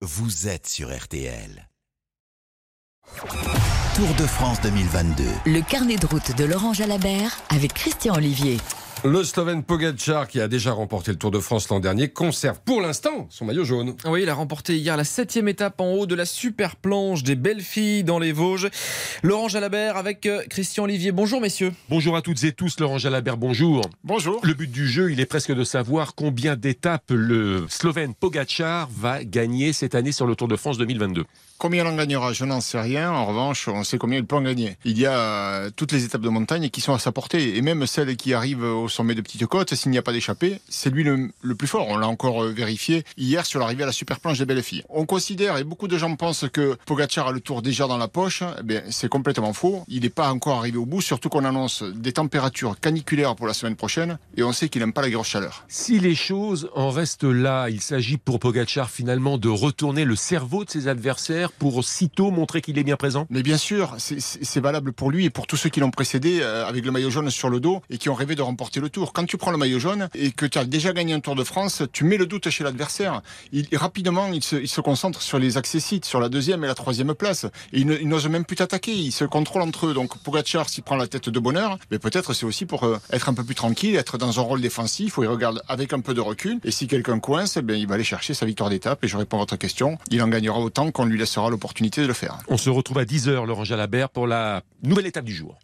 vous êtes sur RTL. Tour de France 2022. Le carnet de route de Laurent Jalabert avec Christian Olivier. Le Slovène Pogacar, qui a déjà remporté le Tour de France l'an dernier, conserve pour l'instant son maillot jaune. Oui, il a remporté hier la septième étape en haut de la super planche des belles filles dans les Vosges. Laurent Jalabert avec euh, Christian Olivier. Bonjour messieurs. Bonjour à toutes et tous, Laurent Jalabert, bonjour. Bonjour. Le but du jeu, il est presque de savoir combien d'étapes le Slovène Pogacar va gagner cette année sur le Tour de France 2022. Combien il en gagnera, je n'en sais rien. En revanche, on sait combien il peut en gagner. Il y a euh, toutes les étapes de montagne qui sont à sa portée. Et même celles qui arrivent au sommet de Petite Côte, s'il n'y a pas d'échappée, c'est lui le, le, plus fort. On l'a encore euh, vérifié hier sur l'arrivée à la super planche des belles filles. On considère, et beaucoup de gens pensent que Pogacar a le tour déjà dans la poche. Eh c'est complètement faux. Il n'est pas encore arrivé au bout, surtout qu'on annonce des températures caniculaires pour la semaine prochaine. Et on sait qu'il n'aime pas la grosse chaleur. Si les choses en restent là, il s'agit pour Pogacar finalement de retourner le cerveau de ses adversaires pour aussitôt montrer qu'il est bien présent Mais bien sûr, c'est valable pour lui et pour tous ceux qui l'ont précédé euh, avec le maillot jaune sur le dos et qui ont rêvé de remporter le tour. Quand tu prends le maillot jaune et que tu as déjà gagné un Tour de France, tu mets le doute chez l'adversaire. Il, rapidement, il se, il se, concentre sur les accessites, sur la deuxième et la troisième place. Et il n'ose même plus t'attaquer. Il se contrôle entre eux. Donc Pogacar, s'il prend la tête de bonheur, mais peut-être c'est aussi pour euh, être un peu plus tranquille, être dans un rôle défensif où il regarde avec un peu de recul. Et si quelqu'un coince, eh bien, il va aller chercher sa victoire d'étape. Et je réponds à votre question. Il en gagnera autant qu'on lui laissera l'opportunité de le faire. On se retrouve à 10h, Laurent Jalabert, pour la nouvelle étape du jour.